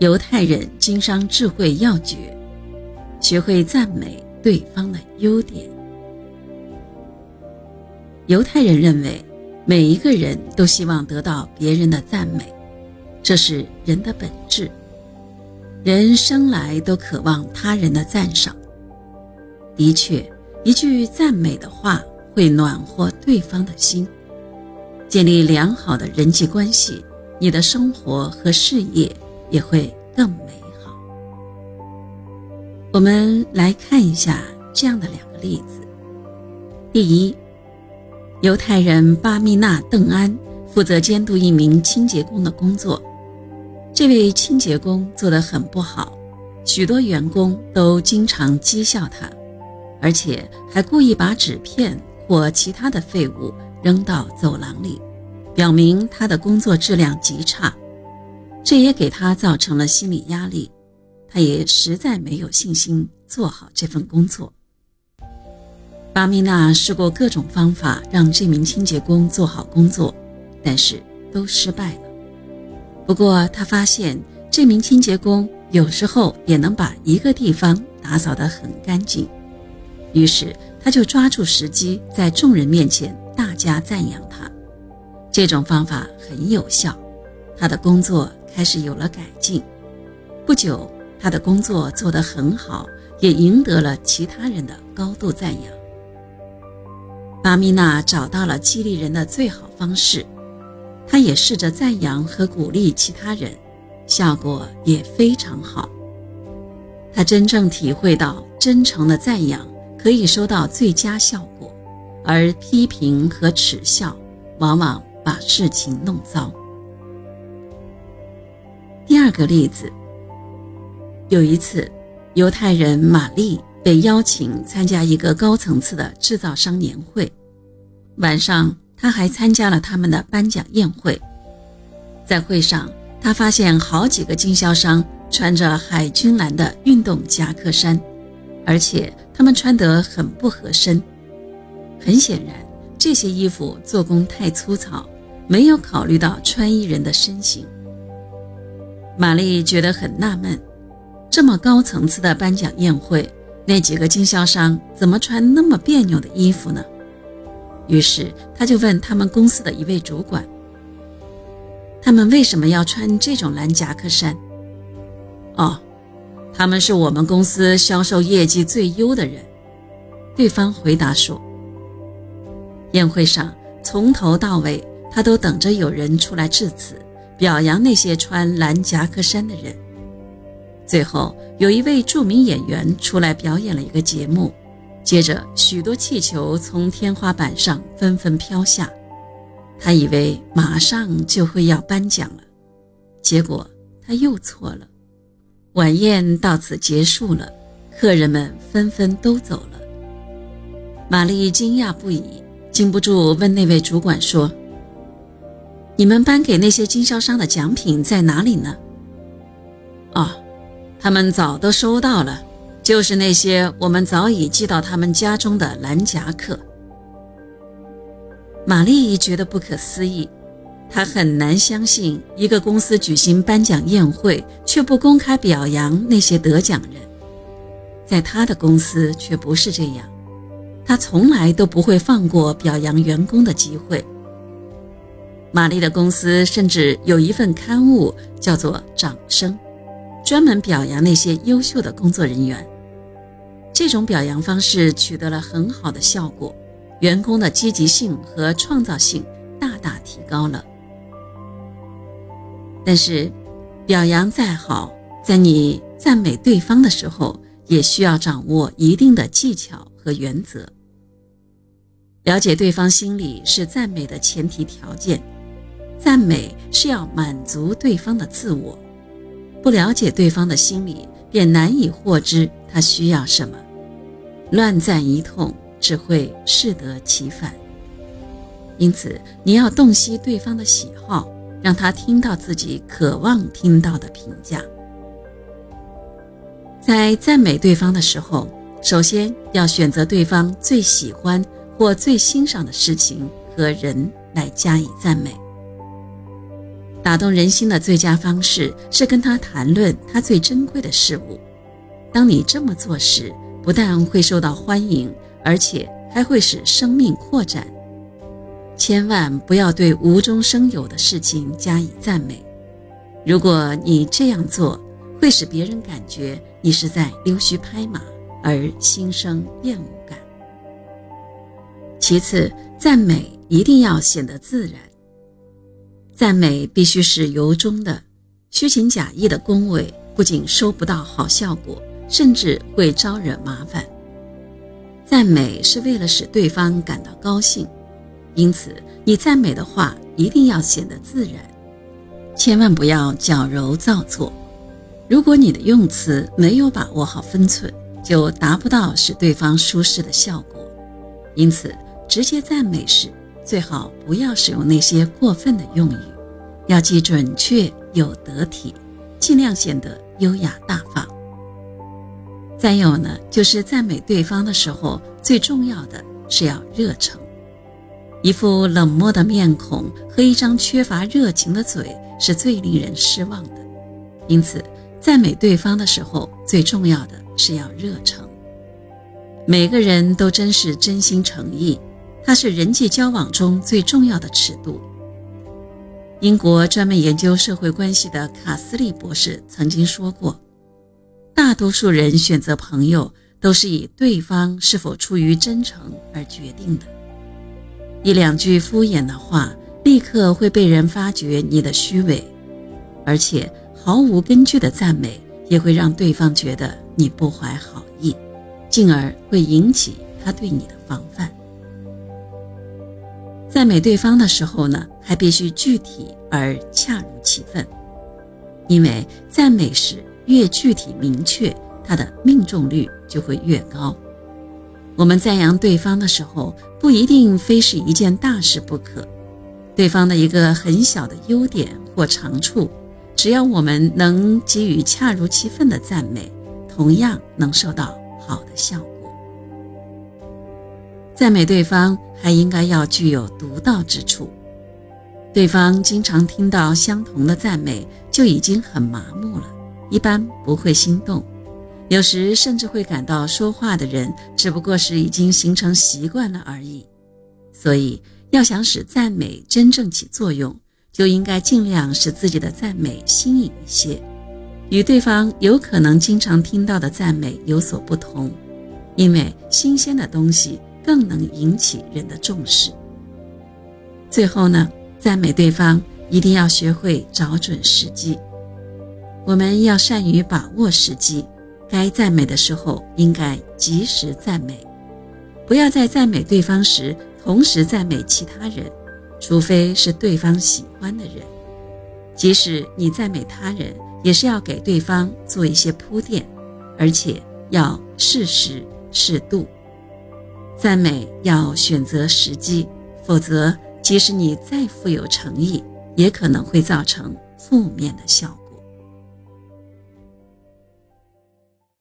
犹太人经商智慧要诀：学会赞美对方的优点。犹太人认为，每一个人都希望得到别人的赞美，这是人的本质。人生来都渴望他人的赞赏。的确，一句赞美的话会暖和对方的心，建立良好的人际关系，你的生活和事业也会更美好。我们来看一下这样的两个例子。第一，犹太人巴密纳邓安负责监督一名清洁工的工作。这位清洁工做得很不好，许多员工都经常讥笑他，而且还故意把纸片或其他的废物扔到走廊里，表明他的工作质量极差。这也给他造成了心理压力，他也实在没有信心做好这份工作。巴米娜试过各种方法让这名清洁工做好工作，但是都失败了。不过，他发现这名清洁工有时候也能把一个地方打扫得很干净，于是他就抓住时机，在众人面前大加赞扬他。这种方法很有效，他的工作开始有了改进。不久，他的工作做得很好，也赢得了其他人的高度赞扬。巴米娜找到了激励人的最好方式。他也试着赞扬和鼓励其他人，效果也非常好。他真正体会到，真诚的赞扬可以收到最佳效果，而批评和耻笑往往把事情弄糟。第二个例子，有一次，犹太人玛丽被邀请参加一个高层次的制造商年会，晚上。他还参加了他们的颁奖宴会，在会上，他发现好几个经销商穿着海军蓝的运动夹克衫，而且他们穿得很不合身。很显然，这些衣服做工太粗糙，没有考虑到穿衣人的身形。玛丽觉得很纳闷：这么高层次的颁奖宴会，那几个经销商怎么穿那么别扭的衣服呢？于是他就问他们公司的一位主管：“他们为什么要穿这种蓝夹克衫？”“哦，他们是我们公司销售业绩最优的人。”对方回答说。宴会上从头到尾，他都等着有人出来致辞，表扬那些穿蓝夹克衫的人。最后，有一位著名演员出来表演了一个节目。接着，许多气球从天花板上纷纷飘下，他以为马上就会要颁奖了，结果他又错了。晚宴到此结束了，客人们纷纷都走了。玛丽惊讶不已，禁不住问那位主管说：“你们颁给那些经销商的奖品在哪里呢？”“哦，他们早都收到了。”就是那些我们早已寄到他们家中的蓝夹克。玛丽觉得不可思议，她很难相信一个公司举行颁奖宴会却不公开表扬那些得奖人，在她的公司却不是这样，她从来都不会放过表扬员工的机会。玛丽的公司甚至有一份刊物叫做《掌声》，专门表扬那些优秀的工作人员。这种表扬方式取得了很好的效果，员工的积极性和创造性大大提高了。但是，表扬再好，在你赞美对方的时候，也需要掌握一定的技巧和原则。了解对方心理是赞美的前提条件，赞美是要满足对方的自我。不了解对方的心理，便难以获知他需要什么。乱赞一通只会适得其反，因此你要洞悉对方的喜好，让他听到自己渴望听到的评价。在赞美对方的时候，首先要选择对方最喜欢或最欣赏的事情和人来加以赞美。打动人心的最佳方式是跟他谈论他最珍贵的事物。当你这么做时，不但会受到欢迎，而且还会使生命扩展。千万不要对无中生有的事情加以赞美。如果你这样做，会使别人感觉你是在溜须拍马，而心生厌恶感。其次，赞美一定要显得自然。赞美必须是由衷的，虚情假意的恭维不仅收不到好效果，甚至会招惹麻烦。赞美是为了使对方感到高兴，因此你赞美的话一定要显得自然，千万不要矫揉造作。如果你的用词没有把握好分寸，就达不到使对方舒适的效果。因此，直接赞美时。最好不要使用那些过分的用语，要既准确又得体，尽量显得优雅大方。再有呢，就是赞美对方的时候，最重要的是要热诚。一副冷漠的面孔和一张缺乏热情的嘴是最令人失望的。因此，赞美对方的时候，最重要的是要热诚。每个人都真是真心诚意。它是人际交往中最重要的尺度。英国专门研究社会关系的卡斯利博士曾经说过：“大多数人选择朋友都是以对方是否出于真诚而决定的。一两句敷衍的话，立刻会被人发觉你的虚伪；而且毫无根据的赞美，也会让对方觉得你不怀好意，进而会引起他对你的防范。”赞美对方的时候呢，还必须具体而恰如其分，因为赞美时越具体明确，它的命中率就会越高。我们赞扬对方的时候，不一定非是一件大事不可，对方的一个很小的优点或长处，只要我们能给予恰如其分的赞美，同样能收到好的效果。赞美对方还应该要具有独到之处，对方经常听到相同的赞美就已经很麻木了，一般不会心动，有时甚至会感到说话的人只不过是已经形成习惯了而已。所以，要想使赞美真正起作用，就应该尽量使自己的赞美新颖一些，与对方有可能经常听到的赞美有所不同，因为新鲜的东西。更能引起人的重视。最后呢，赞美对方一定要学会找准时机。我们要善于把握时机，该赞美的时候应该及时赞美，不要在赞美对方时同时赞美其他人，除非是对方喜欢的人。即使你赞美他人，也是要给对方做一些铺垫，而且要适时适度。赞美要选择时机，否则即使你再富有诚意，也可能会造成负面的效果。